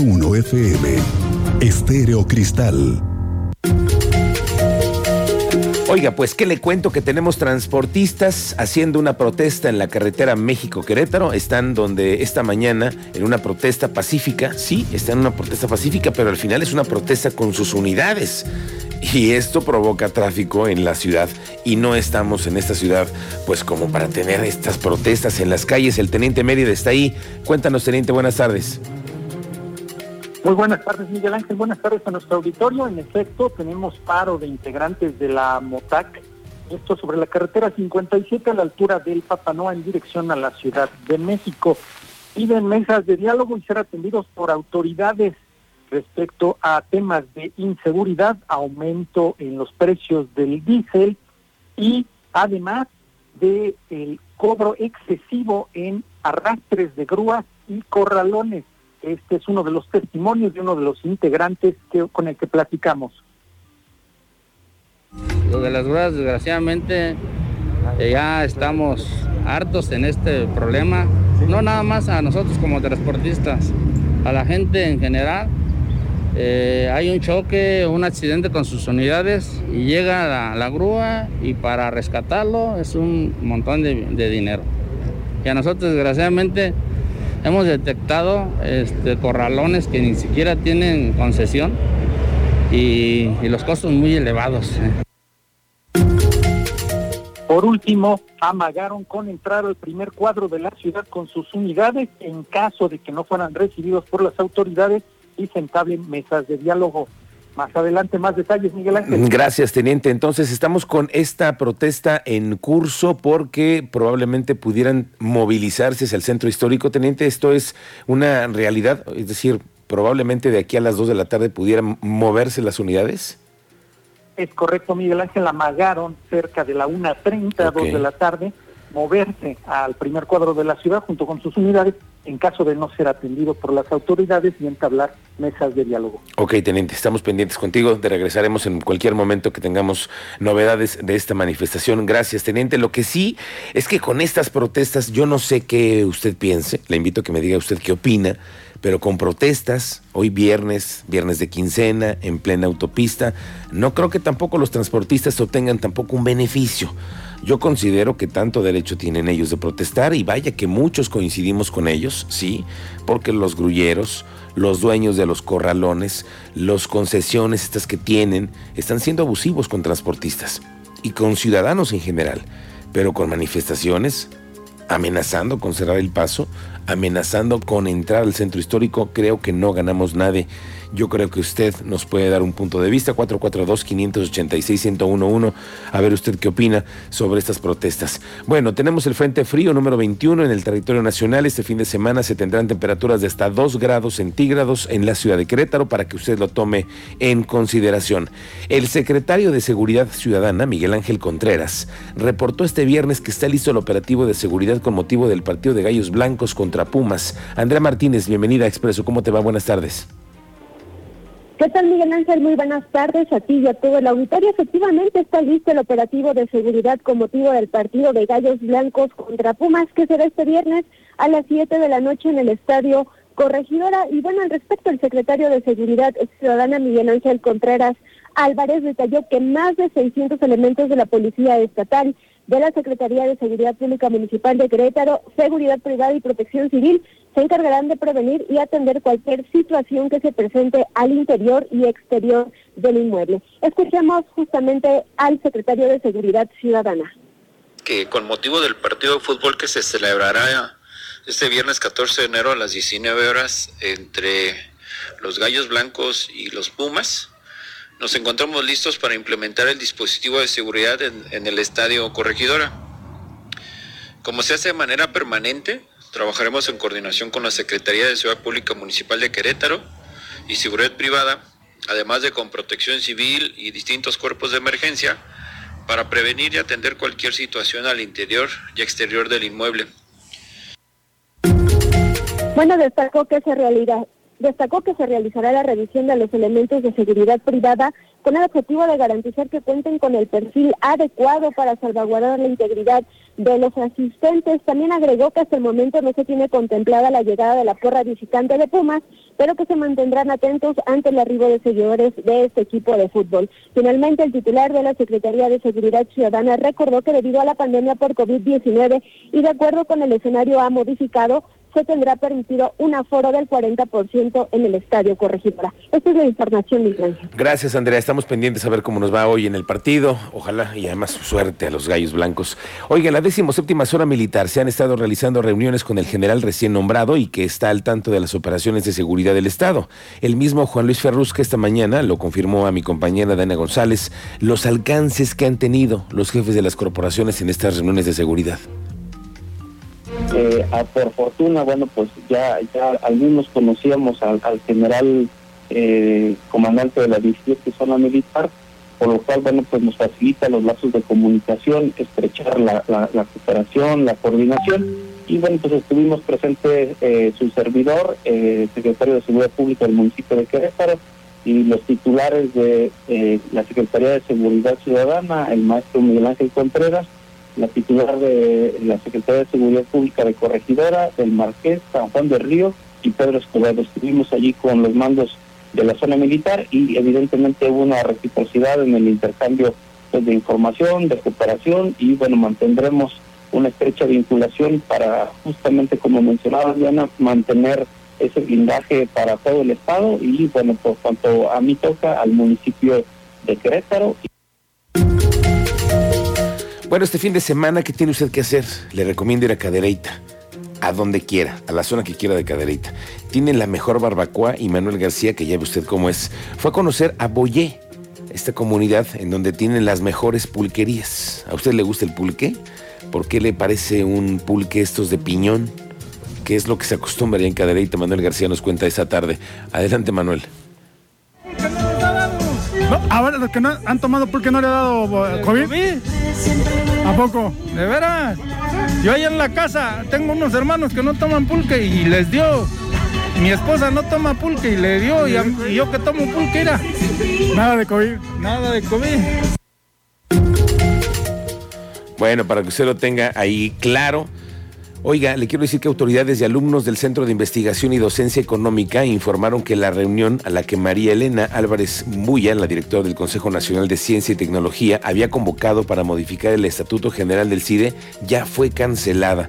1 FM. Estéreo Cristal. Oiga, pues qué le cuento que tenemos transportistas haciendo una protesta en la carretera México-Querétaro. Están donde esta mañana en una protesta pacífica. Sí, están en una protesta pacífica, pero al final es una protesta con sus unidades. Y esto provoca tráfico en la ciudad y no estamos en esta ciudad pues como para tener estas protestas en las calles. El teniente Mérida está ahí. Cuéntanos, teniente, buenas tardes. Muy buenas tardes, Miguel Ángel. Buenas tardes a nuestro auditorio. En efecto, tenemos paro de integrantes de la MOTAC. Esto sobre la carretera 57 a la altura del Papanoa en dirección a la Ciudad de México. Piden mesas de diálogo y ser atendidos por autoridades respecto a temas de inseguridad, aumento en los precios del diésel y además de el cobro excesivo en arrastres de grúas y corralones. Este es uno de los testimonios de uno de los integrantes que, con el que platicamos. Lo de las grúas, desgraciadamente, eh, ya estamos hartos en este problema, no nada más a nosotros como transportistas, a la gente en general. Eh, hay un choque, un accidente con sus unidades y llega la, la grúa y para rescatarlo es un montón de, de dinero. Y a nosotros desgraciadamente Hemos detectado este, corralones que ni siquiera tienen concesión y, los costos muy elevados. Por último, amagaron con entrar al primer cuadro de la ciudad con sus unidades en caso de que no fueran recibidos por las autoridades y se entablen mesas de diálogo. Más adelante más detalles, Miguel Ángel. Gracias, teniente. Entonces estamos con esta protesta en curso porque probablemente pudieran movilizarse hacia el centro histórico, teniente. Esto es una realidad, es decir, probablemente de aquí a las 2 de la tarde pudieran moverse las unidades. Es correcto, Miguel Ángel. Amagaron cerca de la 1.30, a 2 de la tarde moverse al primer cuadro de la ciudad junto con sus unidades en caso de no ser atendido por las autoridades y entablar mesas de diálogo. Ok, teniente, estamos pendientes contigo, te regresaremos en cualquier momento que tengamos novedades de esta manifestación. Gracias, teniente. Lo que sí es que con estas protestas, yo no sé qué usted piense, le invito a que me diga usted qué opina, pero con protestas, hoy viernes, viernes de quincena, en plena autopista, no creo que tampoco los transportistas obtengan tampoco un beneficio. Yo considero que tanto derecho tienen ellos de protestar y vaya que muchos coincidimos con ellos, sí, porque los grulleros, los dueños de los corralones, los concesiones estas que tienen, están siendo abusivos con transportistas y con ciudadanos en general, pero con manifestaciones, amenazando con cerrar el paso, amenazando con entrar al centro histórico, creo que no ganamos nadie. Yo creo que usted nos puede dar un punto de vista, 442-586-1011, a ver usted qué opina sobre estas protestas. Bueno, tenemos el Frente Frío número 21 en el territorio nacional. Este fin de semana se tendrán temperaturas de hasta 2 grados centígrados en la ciudad de Querétaro para que usted lo tome en consideración. El secretario de Seguridad Ciudadana, Miguel Ángel Contreras, reportó este viernes que está listo el operativo de seguridad con motivo del partido de Gallos Blancos contra Pumas. Andrea Martínez, bienvenida a Expreso. ¿Cómo te va? Buenas tardes. ¿Qué tal, Miguel Ángel? Muy buenas tardes a ti y a todo el auditorio. Efectivamente está listo el operativo de seguridad con motivo del partido de Gallos Blancos contra Pumas, que será este viernes a las 7 de la noche en el estadio Corregidora. Y bueno, al respecto, el secretario de Seguridad Ciudadana, Miguel Ángel Contreras Álvarez, detalló que más de 600 elementos de la Policía Estatal de la Secretaría de Seguridad Pública Municipal de Querétaro, Seguridad Privada y Protección Civil se encargarán de prevenir y atender cualquier situación que se presente al interior y exterior del inmueble. Escuchemos justamente al secretario de Seguridad Ciudadana. Que con motivo del partido de fútbol que se celebrará este viernes 14 de enero a las 19 horas entre los Gallos Blancos y los Pumas, nos encontramos listos para implementar el dispositivo de seguridad en, el estadio Corregidora. Como se hace de manera permanente, trabajaremos en coordinación con la Secretaría de Ciudad Pública Municipal de Querétaro y Seguridad Privada, además de con Protección Civil y distintos cuerpos de emergencia, para prevenir y atender cualquier situación al interior y exterior del inmueble. Bueno, destacó que se realizará destacó que se realizará la revisión de los elementos de seguridad privada con el objetivo de garantizar que cuenten con el perfil adecuado para salvaguardar la integridad de los asistentes. También agregó que hasta el momento no se tiene contemplada la llegada de la porra visitante de Pumas, pero que se mantendrán atentos ante el arribo de seguidores de este equipo de fútbol. Finalmente, el titular de la Secretaría de Seguridad Ciudadana recordó que debido a la pandemia por COVID-19 y de acuerdo con el escenario ha modificado, se tendrá permitido un aforo del 40% en el estadio Corregidora. Esta es la información, Miguel Gracias, Andrea. Estamos pendientes a ver cómo nos va hoy en el partido. Ojalá y además suerte a los gallos blancos. Oiga, la séptima zona militar se han estado realizando reuniones con el general recién nombrado y que está al tanto de las operaciones de seguridad del Estado. El mismo Juan Luis Ferrusca esta mañana lo confirmó a mi compañera Dana González los alcances que han tenido los jefes de las corporaciones en estas reuniones de seguridad. Eh, por fortuna, bueno, pues ya, algunos conocíamos al, general eh, comandante de la 17 zona militar, por lo cual, bueno, pues nos facilita los lazos de comunicación, estrechar la, la, cooperación, la coordinación. Y bueno, pues estuvimos presentes eh, su servidor, eh, secretario de Seguridad Pública del municipio de Querétaro, y los titulares de la Secretaría de Seguridad Ciudadana, el maestro Miguel Ángel Contreras, la titular de la Secretaría de Seguridad Pública de Corregidora, del Marqués, San Juan del Río y Pedro Escobar. Estuvimos allí con los mandos de la zona militar y evidentemente hubo una reciprocidad en el intercambio pues, de información, de cooperación y bueno, mantendremos una estrecha vinculación para justamente como mencionaba Diana, mantener ese blindaje para todo el estado y bueno, por cuanto a mí toca al municipio de Querétaro. Bueno, este fin de semana, ¿qué tiene usted que hacer? Le recomiendo ir a Cadereyta, a donde quiera, a la zona que quiera de Cadereyta. Tiene la mejor barbacoa y Manuel García, que ya ve usted cómo es, fue a conocer a Boyé, esta comunidad en donde tienen las mejores pulquerías. ¿A usted le gusta el pulque? ¿Por qué le parece un pulque estos de piñón? ¿Qué es lo que se acostumbra en Cadereyta? Manuel García nos cuenta esa tarde. Adelante, Manuel. Ahora los que no han tomado pulque no le ha dado eh, COVID. ¿A poco? ¿De veras? Yo ahí en la casa tengo unos hermanos que no toman pulque y les dio. Mi esposa no toma pulque y le dio. Y, yo que tomo pulque, era. Nada de COVID. Nada de COVID. Bueno, para que usted lo tenga ahí claro. Oiga, le quiero decir que autoridades y alumnos del Centro de Investigación y Docencia Económica informaron que la reunión a la que María Elena Álvarez Muya, la directora del Consejo Nacional de Ciencia y Tecnología, había convocado para modificar el Estatuto General del CIDE, ya fue cancelada.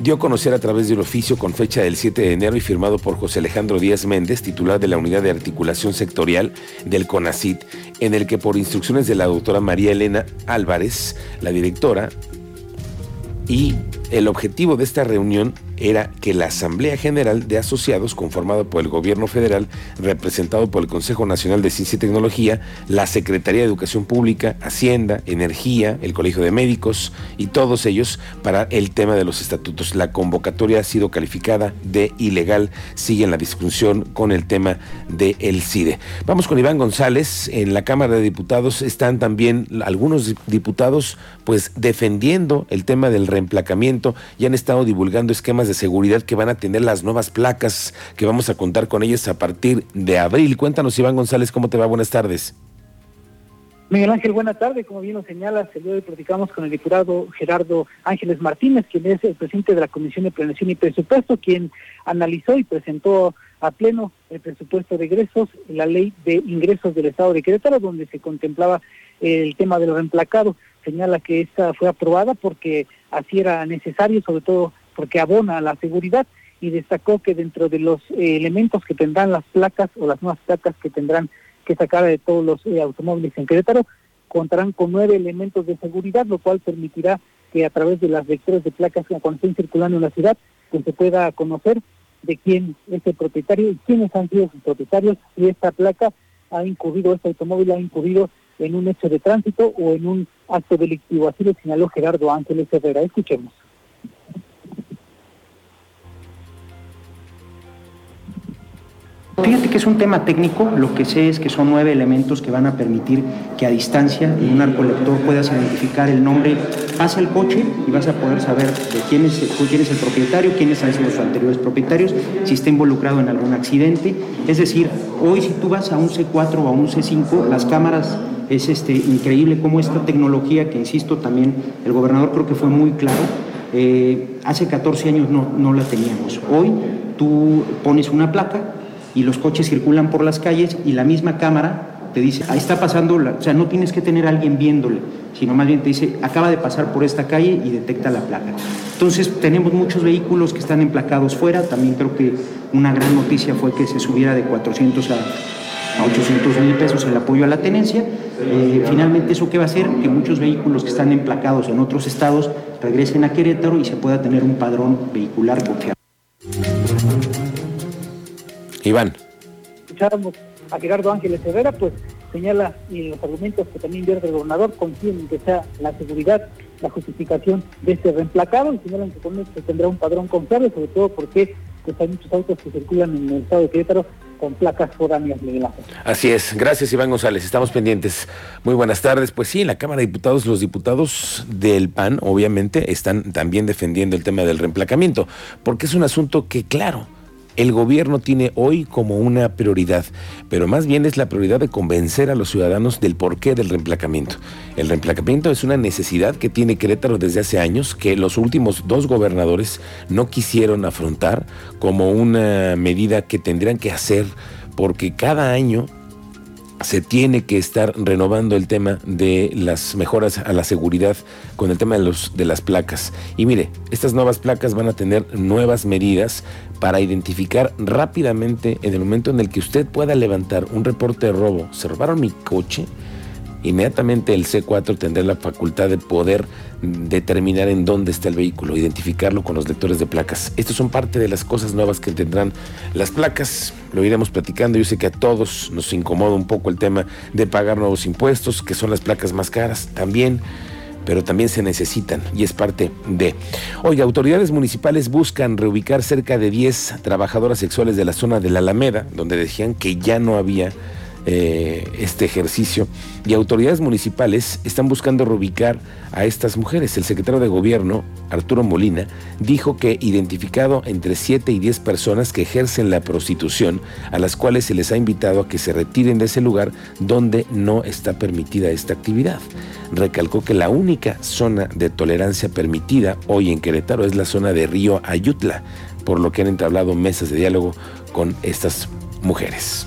Dio a conocer a través del oficio con fecha del 7 de enero y firmado por José Alejandro Díaz Méndez, titular de la Unidad de Articulación Sectorial del CONACIT, en el que por instrucciones de la doctora María Elena Álvarez, la directora, y el objetivo de esta reunión era que la Asamblea General de Asociados, conformada por el Gobierno Federal, representado por el Consejo Nacional de Ciencia y Tecnología, la Secretaría de Educación Pública, Hacienda, Energía, el Colegio de Médicos y todos ellos para el tema de los estatutos. La convocatoria ha sido calificada de ilegal. Sigue en la discusión con el tema del el CIDE. Vamos con Iván González. En la Cámara de Diputados están también algunos diputados pues defendiendo el tema del reemplacamiento y han estado divulgando esquemas de seguridad que van a tener las nuevas placas que vamos a contar con ellas a partir de abril. Cuéntanos, Iván González, ¿cómo te va? Buenas tardes. Miguel Ángel, buenas tardes. Como bien lo señalas, el día de hoy platicamos con el diputado Gerardo Ángeles Martínez, quien es el presidente de la Comisión de Planeación y Presupuesto, quien analizó y presentó a pleno el presupuesto de egresos, la ley de ingresos del Estado de Querétaro, donde se contemplaba el tema de los reemplacados. Señala que esta fue aprobada porque así era necesario, sobre todo porque abona a la seguridad y destacó que dentro de los eh, elementos que tendrán las placas o las nuevas placas que tendrán que sacar de todos los eh, automóviles en Querétaro, contarán con nueve elementos de seguridad, lo cual permitirá que a través de las vectores de placas cuando estén circulando en la ciudad, pues se pueda conocer de quién es el propietario y quiénes han sido sus propietarios, si esta placa ha incurrido, este automóvil ha incurrido en un hecho de tránsito o en un acto delictivo. Así lo señaló Gerardo Ángeles Herrera. Escuchemos. Fíjate que es un tema técnico, lo que sé es que son nueve elementos que van a permitir que a distancia en un arco lector puedas identificar el nombre, pasa el coche y vas a poder saber de quién es, quién es el propietario, quiénes han sido sus anteriores propietarios, si está involucrado en algún accidente. Es decir, hoy si tú vas a un C4 o a un C5, las cámaras es este, increíble cómo esta tecnología, que insisto también, el gobernador creo que fue muy claro, eh, hace 14 años no, no la teníamos. Hoy tú pones una placa y los coches circulan por las calles y la misma cámara te dice, ahí está pasando, o sea, no tienes que tener a alguien viéndole, sino más bien te dice, acaba de pasar por esta calle y detecta la placa. Entonces, tenemos muchos vehículos que están emplacados fuera, también creo que una gran noticia fue que se subiera de 400 a, a 800 mil pesos el apoyo a la tenencia. Eh, finalmente, ¿eso qué va a hacer? Que muchos vehículos que están emplacados en otros estados regresen a Querétaro y se pueda tener un padrón vehicular confiable. Iván. Escucháramos a Gerardo Ángeles Herrera, pues señala y los argumentos que también vierte el gobernador confían en que sea la seguridad la justificación de este reemplacado y señalan que con esto tendrá un padrón confiable, sobre todo porque pues, hay muchos autos que circulan en el estado de Querétaro con placas foráneas, Ángel. Así es. Gracias, Iván González. Estamos pendientes. Muy buenas tardes. Pues sí, en la Cámara de Diputados, los diputados del PAN, obviamente, están también defendiendo el tema del reemplacamiento, porque es un asunto que, claro, el gobierno tiene hoy como una prioridad, pero más bien es la prioridad de convencer a los ciudadanos del porqué del reemplacamiento. El reemplacamiento es una necesidad que tiene Querétaro desde hace años, que los últimos dos gobernadores no quisieron afrontar como una medida que tendrían que hacer porque cada año se tiene que estar renovando el tema de las mejoras a la seguridad con el tema de, los, de las placas. Y mire, estas nuevas placas van a tener nuevas medidas para identificar rápidamente en el momento en el que usted pueda levantar un reporte de robo. Se robaron mi coche inmediatamente el C4 tendrá la facultad de poder determinar en dónde está el vehículo, identificarlo con los lectores de placas. Estas son parte de las cosas nuevas que tendrán las placas. Lo iremos platicando. Yo sé que a todos nos incomoda un poco el tema de pagar nuevos impuestos, que son las placas más caras también pero también se necesitan y es parte de. Oiga, autoridades municipales buscan reubicar cerca de 10 trabajadoras sexuales de la zona de la Alameda, donde decían que ya no había eh, este ejercicio y autoridades municipales están buscando reubicar a estas mujeres. El secretario de Gobierno, Arturo Molina, dijo que identificado entre 7 y 10 personas que ejercen la prostitución, a las cuales se les ha invitado a que se retiren de ese lugar donde no está permitida esta actividad. Recalcó que la única zona de tolerancia permitida hoy en Querétaro es la zona de Río Ayutla, por lo que han entablado mesas de diálogo con estas mujeres.